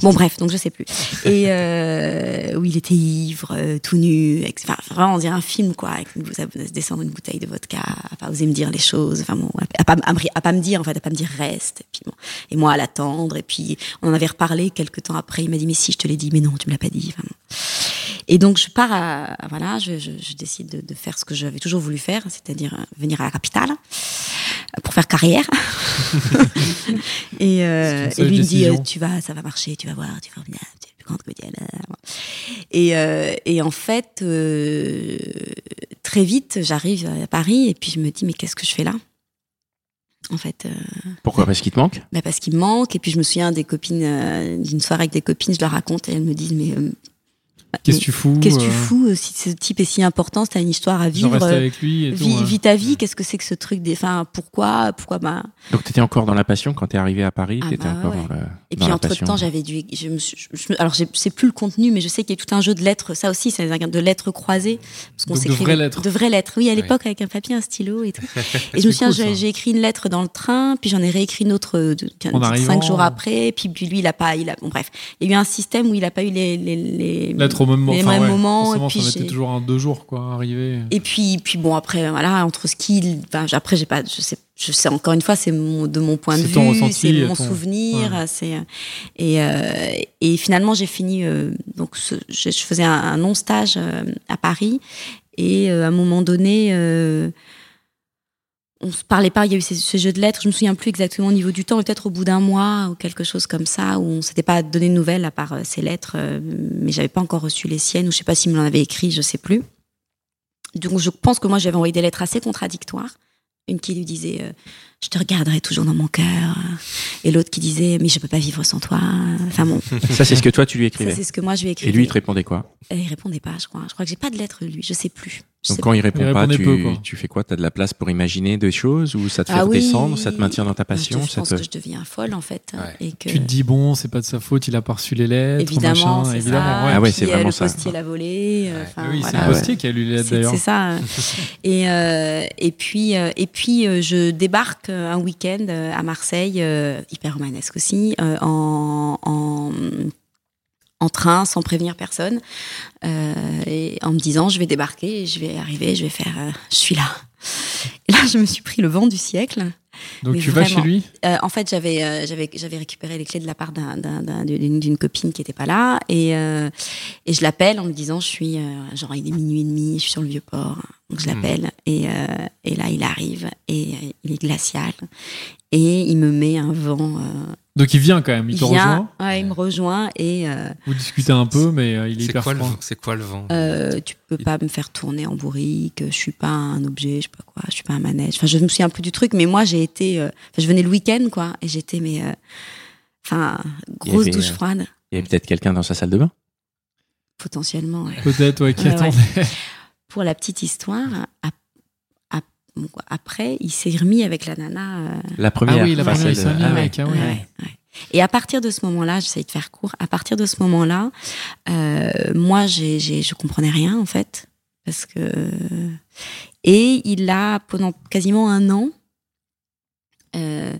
Bon bref, donc je sais plus. Et euh, où il était ivre, euh, tout nu, enfin vraiment on dirait un film quoi, avec à se descendre une bouteille de vodka, à pas oser me dire les choses, enfin bon, à, pas, pas me dire en fait, à pas me dire reste, et puis et moi à l'attendre, et puis on en avait reparlé quelques temps après, il m'a dit mais si je te l'ai dit, mais non tu me l'as pas dit. Et donc je pars à, voilà, je, je, je décide de, de faire ce que j'avais toujours voulu faire, c'est-à-dire euh, venir à la capitale euh, pour faire carrière. et, euh, et lui me dit tu vas, ça va marcher, tu vas voir, tu vas bien, tu es la plus grande comédienne. Et, euh, et en fait, euh, très vite, j'arrive à Paris et puis je me dis mais qu'est-ce que je fais là? En fait. euh, Pourquoi? Parce qu'il te manque? bah parce qu'il me manque. Et puis je me souviens des copines, euh, d'une soirée avec des copines, je leur raconte et elles me disent mais euh, Qu'est-ce que tu fous qu'est-ce que tu euh, fous euh, si ce type est si important, si t'as une histoire à vivre, reste avec lui et tout. vis, hein. vis ta vie. Qu'est-ce que c'est que ce truc des, enfin pourquoi, pourquoi bah. Donc, t'étais encore dans la passion quand t'es arrivé à Paris Ah T'étais bah encore ouais. dans, le, Et dans puis la entre passion. temps, j'avais dû, je me suis, je me- alors je sais plus le contenu, mais je sais qu'il y a tout un jeu de lettres. Ça aussi, c'est de lettres croisées, parce qu'on Donc de vraies lettres. De vraies lettres. Oui, à l'époque avec un papier, un stylo et tout. Et je me souviens, cool, j'ai écrit une lettre dans le train, puis j'en ai réécrit une autre euh, de, cinq arrivant. jours après, puis, lui, il a pas, il a, bon bref, il y a eu un système où il a pas eu les, les, les L'être au même moment. les mêmes ouais, moments, et puis ça mettait j'ai- toujours un deux jours, quoi, arriver. Et puis, puis bon, après, voilà, entre ce qu'il. Enfin, après, j'ai pas. Je sais, je sais, encore une fois, c'est mon, de mon point de vue, c'est mon ton- souvenir. ouais. c'est et, euh, et finalement, j'ai fini. euh, donc, ce- je, je faisais un, un non-stage euh, à Paris. Et à un moment donné. On se parlait pas, il y a eu ce jeu de lettres, je me souviens plus exactement au niveau du temps, peut-être au bout d'un mois ou quelque chose comme ça, où on s'était pas donné de nouvelles à part euh, ces lettres, euh, mais j'avais pas encore reçu les siennes, ou je sais pas s'il me l'en avait écrit, je sais plus. Donc je pense que moi j'avais envoyé des lettres assez contradictoires. Une qui lui disait euh, je te regarderai toujours dans mon cœur, et l'autre qui disait mais je peux pas vivre sans toi. Enfin bon, Ça, c'est ce que toi, tu lui écrivais. c'est ce que moi je lui ai écrit. Et lui, il te répondait quoi? Et il répondait pas, je crois. Je crois que j'ai pas de lettre lui, je sais plus. Je Donc, sais quand il répond Il pas, tu, peu, tu fais quoi? T'as de la place pour imaginer des choses Ou ça te fait Ah oui. redescendre Ça te maintient dans ta pas. passion Je ça pense te- que je deviens folle en fait, Ouais. et que Tu te dis, bon, c'est pas de sa faute, il a pas reçu les lettres. évidemment, machin, c'est évidemment, ça. ouais. Ah ouais, Puis, c'est euh, vraiment le ça. postier l'a volé. euh, enfin, Oui, c'est le postier qui a lu les lettres C'est d'ailleurs. c'est ça. euh. et, euh, et puis, euh, et puis euh, je débarque euh, un week-end euh, à Marseille, euh, hyper romanesque aussi, euh, en, en, train, sans prévenir personne, euh, et en me disant je vais débarquer, je vais arriver, je vais faire, euh, je suis là. Et là, je me suis pris le vent du siècle. Donc Mais tu vas chez lui Euh, en fait, j'avais euh, j'avais j'avais récupéré les clés de la part d'un- d'un- d'un- d'une copine qui était pas là et euh, et je l'appelle en me disant je suis genre il est minuit et demi, je suis sur le vieux port. Donc je l'appelle et et là il arrive et il est glacial et il me met un vent. Donc il vient quand même, il, il te vient, rejoint. ouais, il me rejoint et euh, Vous discutez un peu, mais euh, il est C'est hyper quoi, froid. C'est quoi le vent euh, tu peux pas me faire tourner en bourrique, je suis pas un objet, je sais pas quoi, je suis pas un manège. Enfin, je me souviens plus du truc, mais moi j'ai été, euh, enfin, je venais le week-end quoi, et j'étais mais, euh, enfin, grosse avait, douche euh, froide Il y avait peut-être quelqu'un dans sa salle de bain? potentiellement. ouais. Peut-être, ouais, qui attendait. Pour la petite histoire, quoi, après il s'est remis avec la nana. euh, La première. Ah oui, la enfin, première, il s'est mis ouais. avec, ah ouais. Ouais, ouais. Et à partir de ce moment-là, j'essaie de faire court. À partir de ce moment-là, euh, moi, j'ai, j'ai, je comprenais rien en fait, parce que et il a pendant quasiment un an. euh,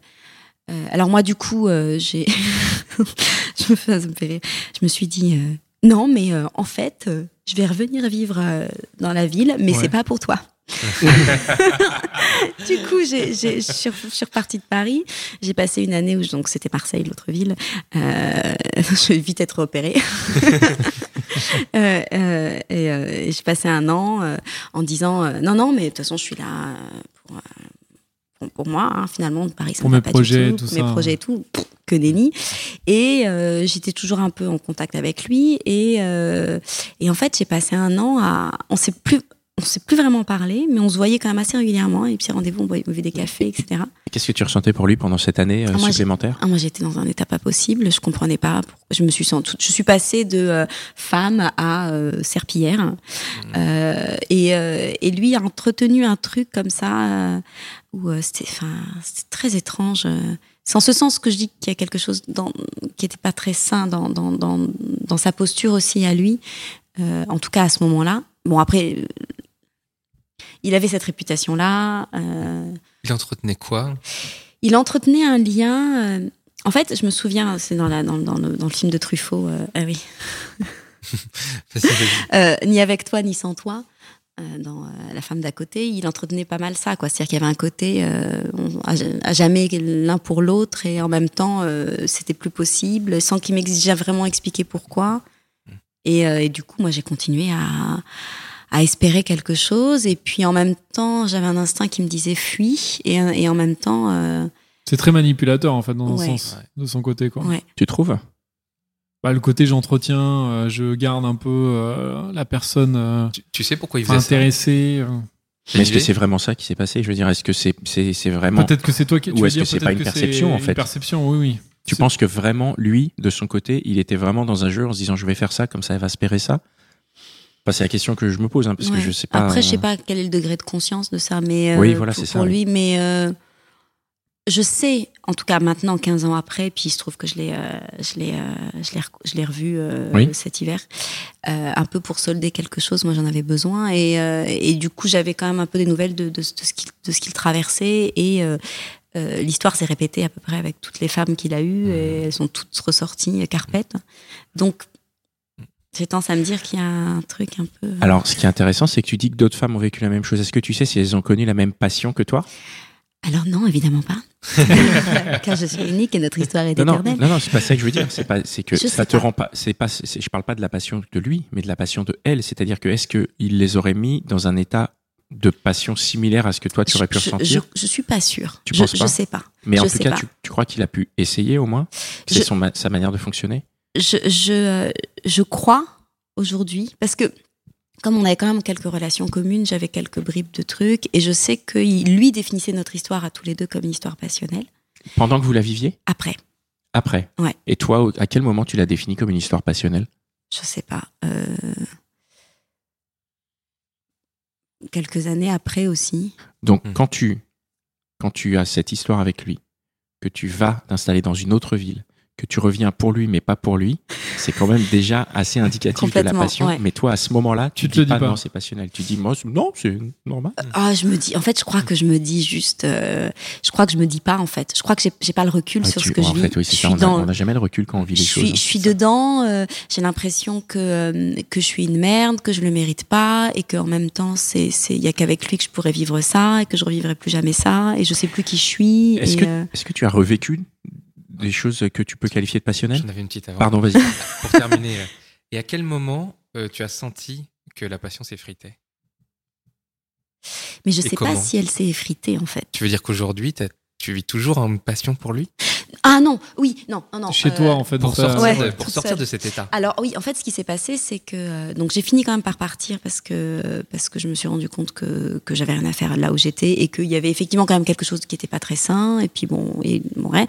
euh, alors moi, du coup, euh, j'ai, je me fais, ça me fait rire. Je me suis dit euh, non, mais euh, en fait, euh, je vais revenir vivre euh, dans la ville, mais Ouais. c'est pas pour toi. du coup, j'ai, j'ai, je suis repartie de Paris. J'ai passé une année où donc c'était Marseille, l'autre ville. Euh, je vais vite être opérée. Euh, euh, et, euh, et j'ai passé un an euh, en disant non non mais de toute façon je suis là pour, euh, pour, moi hein, finalement Paris ça Pour me mes pas du projets, tout, tout pour mes ça. projets et tout pff, que nenni et euh, j'étais toujours un peu en contact avec lui. Et euh, et en fait j'ai passé un an à on s'est plus on s'est plus vraiment parlé mais on se voyait quand même assez régulièrement et puis rendez-vous on buvait des cafés etc Qu'est-ce que tu ressentais pour lui pendant cette année euh, Ah, moi, supplémentaire ah, moi, j'étais dans un état pas possible. Je comprenais pas. Je me suis sentie, je suis passée de euh, femme à euh, serpillière. Euh, et, euh, et lui a entretenu un truc comme ça où c'était, enfin, c'était très étrange. C'est en ce sens que je dis qu'il y a quelque chose dans, qui était pas très sain dans, dans, dans, dans sa posture aussi à lui. Euh, en tout cas à ce moment-là. Bon après, il avait cette réputation-là. Euh, Il entretenait quoi il entretenait un lien. euh, en fait, je me souviens, c'est dans, la, dans, dans le, dans le film de Truffaut, ah oui, ni avec toi ni sans toi. euh, dans euh, La femme d'à côté, il entretenait pas mal ça, quoi. C'est-à-dire qu'il y avait un côté euh, on- à, jamais l'un pour l'autre et en même temps, c'était plus possible, sans qu'il m'exigeait vraiment expliquer pourquoi. Et, euh, et du coup, moi, j'ai continué à, à espérer quelque chose. Et puis, en même temps, j'avais un instinct qui me disait fuis. Et, et en même temps, euh, C'est très manipulateur, en fait, dans un Ouais. sens, de son côté, quoi. ouais. Tu trouves? Bah, le côté j'entretiens, euh, je garde un peu euh, la personne euh, Tu, tu sais pourquoi il faisait ça? intéressée. euh. Mais est-ce que c'est vraiment ça qui s'est passé? Je veux dire, est-ce que c'est c'est c'est vraiment Peut-être que c'est toi qui. Ou tu est-ce que c'est pas une perception, en fait? Une perception, oui, oui. Tu penses que vraiment, lui, de son côté, il était vraiment dans un jeu en se disant je vais faire ça, comme ça elle va espérer ça? Enfin, C'est la question que je me pose, hein, parce que je sais pas. Après, je sais euh, pas quel est le degré de conscience de ça, mais euh, Oui, voilà, pour, ça, pour lui, mais euh, je sais, en tout cas maintenant, 15 ans après, puis il se trouve que je l'ai, euh, je l'ai, euh, je l'ai, rec- je l'ai revu euh, Oui. cet hiver, un peu pour solder quelque chose. Moi, j'en avais besoin, et, et du coup, j'avais quand même un peu des nouvelles de, de, de ce qu'il, de ce qu'il traversait, et l'histoire s'est répétée à peu près avec toutes les femmes qu'il a eues, et elles sont toutes ressorties carpettes. Donc, j'ai tendance à me dire qu'il y a un truc un peu. Alors, ce qui est intéressant, c'est que tu dis que d'autres femmes ont vécu la même chose. Est-ce que tu sais si elles ont connu la même passion que toi? Alors non, évidemment pas. Car je suis unique et notre histoire est Non, non, éternelle. non, non, c'est pas ça que je veux dire. C'est pas, c'est que Je ça te pas. rend pas. C'est pas. je parle pas de la passion de lui, mais de la passion de elle. C'est-à-dire que est-ce que il les aurait mis dans un état de passion similaire à ce que toi tu aurais pu je, je, ressentir? je suis pas sûre. Tu je, penses pas? je sais pas. Mais en tout cas, tu, tu crois qu'il a pu essayer au moins? C'est ma- sa manière de fonctionner? Je, je, je crois aujourd'hui, parce que comme on avait quand même quelques relations communes, j'avais quelques bribes de trucs, et je sais que lui définissait notre histoire à tous les deux comme une histoire passionnelle. Pendant que vous la viviez? Après, Après? Ouais. Et toi, à quel moment tu l'as définie comme une histoire passionnelle? Je sais pas. euh, quelques années après aussi. Donc, Hmm. quand tu quand tu as cette histoire avec lui, que tu vas t'installer dans une autre ville, que tu reviens pour lui mais pas pour lui, c'est quand même déjà assez indicatif de la passion. ouais. Mais toi, à ce moment-là, tu, Tu te dis le dis pas, pas. non, c'est passionnel. Tu dis, moi, c'est- non, c'est normal. Ah, je me dis. En fait, je crois que je me dis juste. euh, je crois que je me dis pas en fait. Je crois que j'ai- j'ai pas le recul Ah, sur tu- ce que en je vis. fait, oui, c'est je ça. suis On a- dans. on n'a jamais le recul quand on vit je les choses. suis, je suis dedans. euh, j'ai l'impression que euh, que je suis une merde, que je le mérite pas, et qu'en même temps, c'est c'est il y a qu'avec lui que je pourrais vivre ça, et que je revivrai plus jamais ça, et je sais plus qui je suis. Est-ce et, que, euh, est-ce que tu as revécu des choses que tu peux qualifier de passionnelles J'en avais une petite avant. Pardon, vas-y. Pour terminer. euh, Et à quel moment euh, tu as senti que la passion s'effritait? Mais je et sais pas si elle s'est effritée en fait. Tu veux dire qu'aujourd'hui, tu vis toujours une passion pour lui? Ah non, oui, non, non, non. Chez euh, toi, en fait, Pour sortir, Ouais, de, toute pour sortir seule. de cet état Alors oui, en fait, ce qui s'est passé, c'est que euh, donc j'ai fini quand même par partir parce que parce que je me suis rendu compte que que j'avais rien à faire là où j'étais et qu'il y avait effectivement quand même quelque chose qui était pas très sain. Et puis bon, et bon ouais.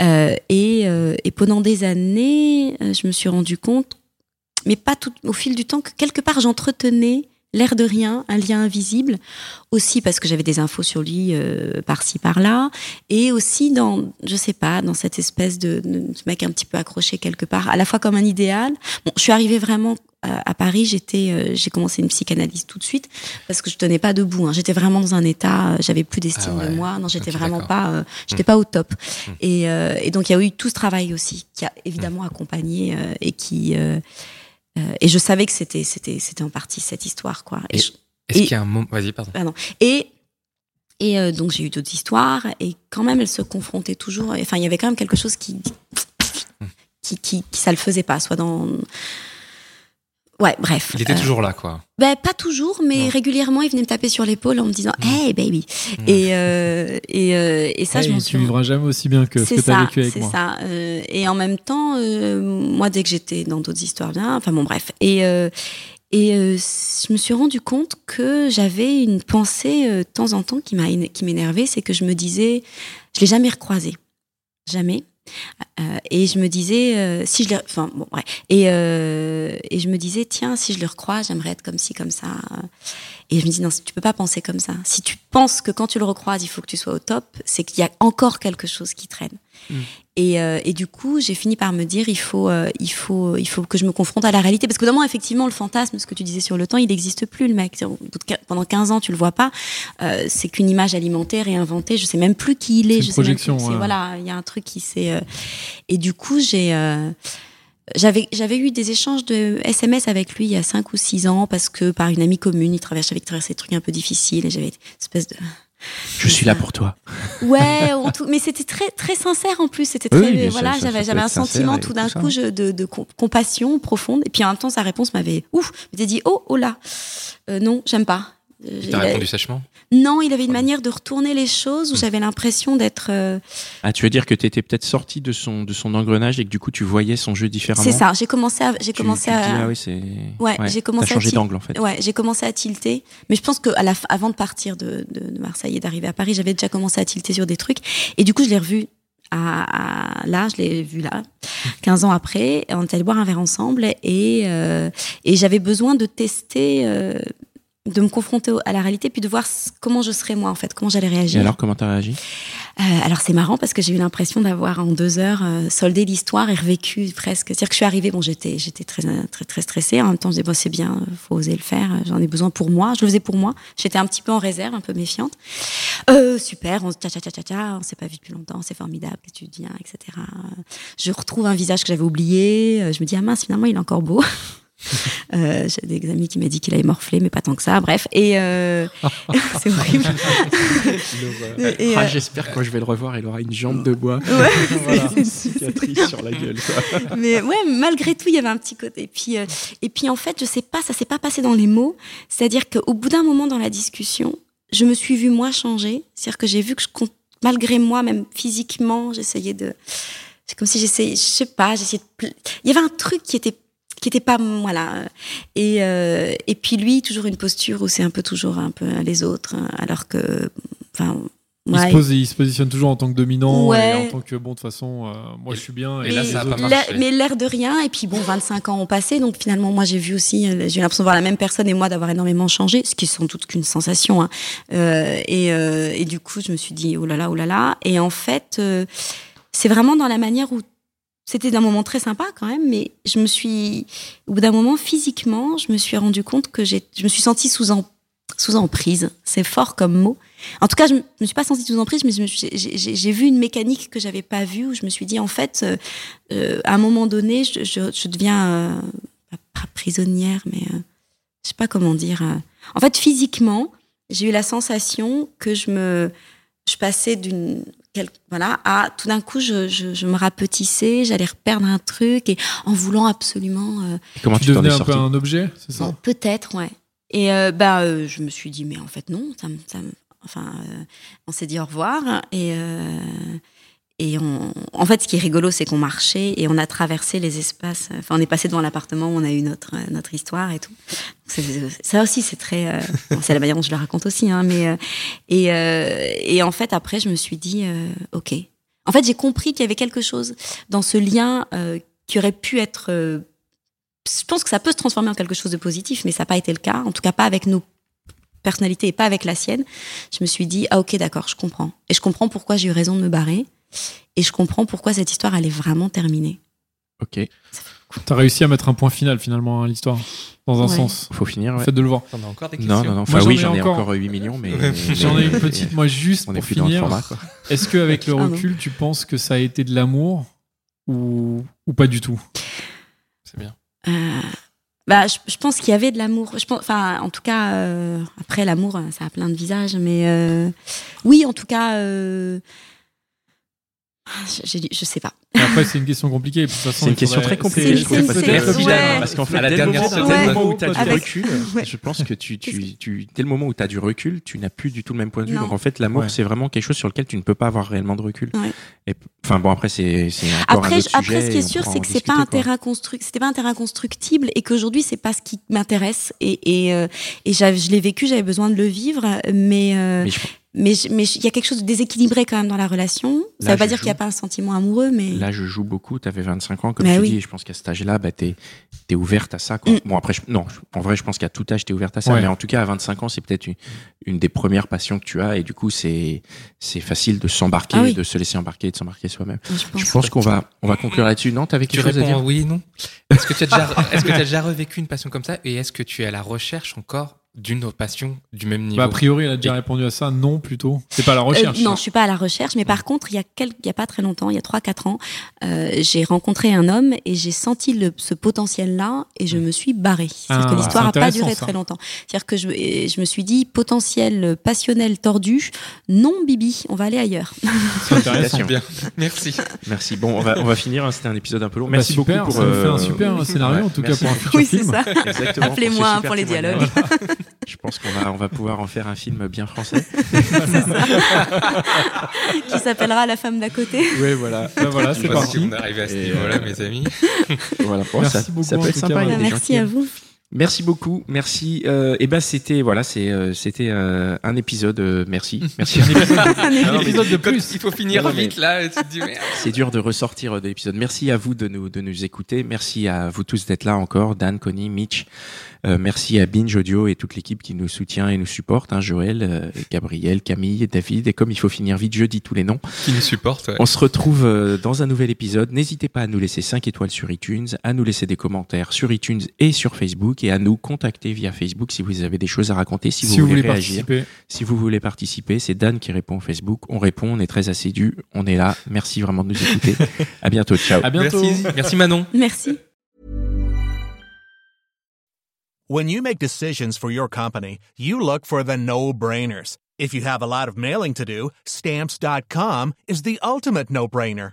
Euh, et euh, et pendant des années, euh, je me suis rendu compte, mais pas tout au fil du temps, que quelque part j'entretenais l'air de rien, un lien invisible, aussi parce que j'avais des infos sur lui euh, par-ci par-là, et aussi dans, je sais pas, dans cette espèce de, de ce mec un petit peu accroché quelque part, à la fois comme un idéal. Bon, je suis arrivée vraiment à, à Paris, j'étais, euh, j'ai commencé une psychanalyse tout de suite parce que je tenais pas debout. hein. J'étais vraiment dans un état, euh, j'avais plus d'estime Ah ouais. de moi. Non, j'étais vraiment pas, euh, j'étais pas au top. Et, euh, et donc il y a eu tout ce travail aussi qui a évidemment accompagné euh, et qui euh, euh, et je savais que c'était c'était c'était en partie cette histoire quoi. Et, Et- Est-ce qu'il y a un moment. Vas-y, pardon. pardon. Et et euh, donc j'ai eu d'autres histoires et quand même elles se confrontaient toujours. Enfin il y avait quand même quelque chose qui qui, qui, qui ça le faisait pas, soit dans Ouais, bref. Il était Euh, toujours là, quoi. ben, pas toujours, mais Non. régulièrement, il venait me taper sur l'épaule en me disant Hey, baby. Mm. Et, euh, et, euh, et ça, je Hey, m'en tu suis vivras jamais aussi bien que ce c'est que tu as ça, vécu avec c'est moi. ça. Euh, et en même temps, euh, moi, dès que j'étais dans d'autres histoires bien, enfin bon, bref. Et euh, et euh, je me suis rendu compte que j'avais une pensée euh, de temps en temps qui m'a éne- qui m'énervait, c'est que je me disais, je l'ai jamais recroisé, jamais. Euh, et je me disais, euh, si je enfin bon. Et euh, et je me disais, tiens, si je le recroise, j'aimerais être comme ci, comme ça. Et je me dis, non, tu peux pas penser comme ça. Si tu penses que quand tu le recroises, il faut que tu sois au top, c'est qu'il y a encore quelque chose qui traîne. Mm. Et, euh, et du coup, j'ai fini par me dire, il faut, euh, il faut, il faut que je me confronte à la réalité, parce que moment, effectivement, le fantasme, ce que tu disais sur le temps, il n'existe plus, le mec. Pendant 15 ans, tu le vois pas. Euh, c'est qu'une image alimentaire et inventée. Je sais même plus qui il est. C'est une je sais même projection, plus- c'est- ouais. Voilà, il y a un truc qui s'est. euh, Et du coup, j'ai. J'avais j'avais eu des échanges de SMS avec lui il y a 5 ou 6 ans parce que par une amie commune, il traversait avec traversé des trucs un peu difficiles et j'avais une espèce de Je suis là pour toi. Ouais, en tout- mais c'était très très sincère en plus. C'était très voilà, j'avais j'avais un sentiment tout d'un coup je- de, de com- compassion profonde. Et puis en même temps, sa réponse m'avait ouf, m'était dit oh oh là, Euh, non, j'aime pas. Euh, Il t'a il a- répondu sèchement Non, il avait une manière de retourner les choses où j'avais l'impression d'être. euh, Ah, tu veux dire que tu étais peut-être sorti de son, de son engrenage et que du coup tu voyais son jeu différemment C'est ça. J'ai commencé à j'ai Tu- commencé tu dis, à ah oui, c'est. Ouais, j'ai commencé T'as changé à d'angle en fait. Ouais, j'ai commencé à tilter. Mais je pense que à la fin- avant de partir de, de, de Marseille et d'arriver à Paris, j'avais déjà commencé à tilter sur des trucs. Et du coup, je l'ai revu à, à- là, je l'ai vu là, 15 ans après. On est allé boire un verre ensemble et, euh, et j'avais besoin de tester, euh, de me confronter à la réalité, puis de voir comment je serais moi en fait, comment j'allais Et réagir. alors, comment t'as réagi? Euh, alors c'est marrant parce que j'ai eu l'impression d'avoir en deux heures euh, soldé l'histoire et revécu presque. C'est-à-dire que je suis arrivée, bon j'étais j'étais très très très stressée. En même temps je disais bon c'est bien, faut oser le faire. euh, J'en ai besoin pour moi. Je le faisais pour moi. J'étais un petit peu en réserve, un peu méfiante. Euh, super, on tcha tcha tcha on s'est pas vu depuis longtemps, c'est formidable, tu dis, hein, etc. Je retrouve un visage que j'avais oublié. Je me dis ah mince finalement il est encore beau. Euh, j'ai des amis qui m'ont dit qu'il avait morflé, mais pas tant que ça. Bref, et euh, c'est horrible. Ah, euh, J'espère que quand je vais le revoir, il aura une jambe de bois. Ouais, Voilà, c'est- une cicatrice sur la gueule. quoi. mais ouais, malgré tout, il y avait un petit côté. Et puis, euh, et puis en fait, je sais pas, ça s'est pas passé dans les mots. C'est-à-dire qu'au bout d'un moment dans la discussion, je me suis vue moi changer. C'est-à-dire que j'ai vu que je, compte- malgré moi, même physiquement, j'essayais de. C'est comme si j'essayais, je sais pas, j'essayais de. Il y avait un truc qui était qui était pas voilà et euh, et puis lui toujours une posture où c'est un peu toujours un peu les autres hein, alors que enfin Il, ouais, se pose, il se positionne toujours en tant que dominant Ouais. et en tant que bon de toute façon euh, moi je suis bien Et là, les ça a autres- pas L'air- marché. mais l'air de rien, et puis bon, 25 ans ont passé, donc finalement, moi j'ai vu aussi, euh, j'ai eu l'impression de voir la même personne et moi d'avoir énormément changé, ce qui est sans doute qu'une sensation. Hein. Euh, et, euh, et du coup, je me suis dit, oh là là, oh là là. Et en fait, euh, c'est vraiment dans la manière où c'était un moment très sympa quand même, mais je me suis, au bout d'un moment, physiquement, je me suis rendu compte que j'ai, je me suis sentie sous, sous emprise. C'est fort comme mot. En tout cas, je me me suis pas sentie sous emprise, mais j'ai vu une mécanique que j'avais pas vue, où je me suis dit, en fait, euh, euh, à un moment donné, je, deviens, euh, pas- prisonnière, mais euh, je sais pas comment dire. En fait, physiquement, j'ai eu la sensation que je me, je passais d'une, voilà, à tout d'un coup, je, je, je me rapetissais, j'allais reperdre un truc, et en voulant absolument, euh, comment Tu devenais un peu un objet, c'est ça? Bon, peut-être, ouais. Et euh, bah, euh, je me suis dit, mais en fait, non. Ça, me- ça enfin, euh, on s'est dit au revoir. Et, euh, et on, en fait, ce qui est rigolo, c'est qu'on marchait et on a traversé les espaces. Enfin, on est passé devant l'appartement où on a eu notre, euh, notre histoire et tout. Ça aussi, c'est très. euh, c'est la manière dont je le raconte aussi. Hein, mais, euh, et, euh, et en fait, après, je me suis dit, OK. En fait, j'ai compris qu'il y avait quelque chose dans ce lien qui aurait pu être. je pense que ça peut se transformer en quelque chose de positif, mais ça n'a pas été le cas. En tout cas, pas avec nos personnalités et pas avec la sienne. Je me suis dit, ah ok, d'accord, je comprends. Et je comprends pourquoi j'ai eu raison de me barrer. Et je comprends pourquoi cette histoire, elle est vraiment terminée. Ok, T'as réussi à mettre un point final finalement à l'histoire, dans un Ouais. sens. faut finir. Le ouais. fait de le voir. T'en as encore des questions Non, non, non. Enfin, j'en oui, ai j'en ai encore. encore 8 millions, mais. J'en ai une petite, moi, juste On est pour plus le finir. Est-ce qu'avec le Ah recul, tu penses que ça a été de l'amour ou, ou pas du tout? C'est bien. Euh, bah, je, je pense qu'il y avait de l'amour. Je pense, enfin, en tout cas, euh, après l'amour, ça a plein de visages, mais euh, oui, en tout cas, euh, je, je, je sais pas. Après, c'est une question compliquée. C'est une question faudrait- très compliquée, c'est- je trouve. parce ouais. Parce qu'en fait, À la dès le dernière moment- ouais. moment où tu as du Avec- recul, Ouais. je pense que tu, tu, tu, dès le moment où tu as du recul, tu n'as plus du tout le même point de vue. Non. Donc en fait, l'amour, Ouais. c'est vraiment quelque chose sur lequel tu ne peux pas avoir réellement de recul. Ouais. Et, enfin bon, après, c'est encore un Après, autre après, ce qui est on sûr, c'est que c'est pas c'était pas un terrain constructible et qu'aujourd'hui c'est pas ce qui m'intéresse et et, euh, et je l'ai vécu, j'avais besoin de le vivre, mais euh, Mais il y a quelque chose de déséquilibré quand même dans la relation. Ça Là, veut pas dire qu'il y a pas un sentiment amoureux, mais Là, je joue beaucoup. Tu avais 25 ans, comme Mais tu oui. dis. Et je pense qu'à cet âge-là, bah, tu es, ouverte à ça. Quoi. Mm. Bon, après, je- non, en vrai, je pense qu'à tout âge, tu es ouverte à ça. Ouais. Mais en tout cas, à 25 ans, c'est peut-être une, une des premières passions que tu as. Et du coup, c'est c'est facile de s'embarquer, Ah oui. de se laisser embarquer, de s'embarquer soi-même. je pense. Je pense qu'on va, on va conclure là-dessus. Non, Tu quelque chose à réponds dire oui, non? Est-ce que tu as déjà, est-ce que tu as déjà revécu une passion comme ça? Et est-ce que tu es à la recherche encore d'une autre passion du même niveau Bah, a priori, elle a déjà répondu à ça. Non, plutôt. C'est pas la Euh, recherche. non, je suis pas à la recherche, mais par contre, il y a il y a pas très longtemps, il y a 3-4 ans, euh, j'ai rencontré un homme et j'ai senti le, ce potentiel-là et je me suis barrée. C'est-à-dire Ah, que l'histoire c'est a pas duré ça. très longtemps. C'est-à-dire que je, me suis dit potentiel passionnel tordu, non Bibi, on va aller ailleurs. C'est intéressant. Bien, merci. Merci. Bon, on va, on va finir. hein. C'était un épisode un peu long. Bah, Merci super, beaucoup pour. ça fait un euh, super scénario, ouais, en tout cas, pour un futur oui, c'est film. ça. Appelez-moi pour les dialogues. Je pense qu'on va, on va pouvoir en faire un film bien français. Qui s'appellera La femme d'à côté. Oui, voilà. Bah, voilà, Je c'est sais pas parti. si on arrive à ce Et, niveau-là, euh, mes amis. voilà. Bon, Merci ça, beaucoup, ça peut être sympa. cas, il y a Marie. des gens qui Merci à aiment. vous. Merci beaucoup, merci. Euh, et ben c'était voilà, c'est euh, c'était euh, un épisode. euh, merci, merci. Un non, mais- épisode de plus. il faut finir Non, vite là, c'est dur de ressortir euh, de l'épisode. Merci à vous de nous de nous écouter. Merci à vous tous d'être là encore, Dan, Connie, Mitch. Euh, merci à Binge Audio et toute l'équipe qui nous soutient et nous supporte. Hein, Joël, Gabriel, Camille, David. Et comme il faut finir vite, je dis tous les noms. Qui nous supporte, ouais. On se retrouve dans un nouvel épisode. N'hésitez pas à nous laisser 5 étoiles sur iTunes, à nous laisser des commentaires sur iTunes et sur Facebook et à nous contacter via Facebook si vous avez des choses à raconter, si, Si vous voulez réagir. participer. Si vous voulez participer, c'est Dan qui répond au Facebook. On répond, on est très assidus, on est là. Merci vraiment de nous écouter. à bientôt, ciao. À bientôt. Merci, merci Manon. Merci. When you make decisions for your company, you look for the no-brainers. If you have a lot of mailing to do, stamps.com is the ultimate no-brainer.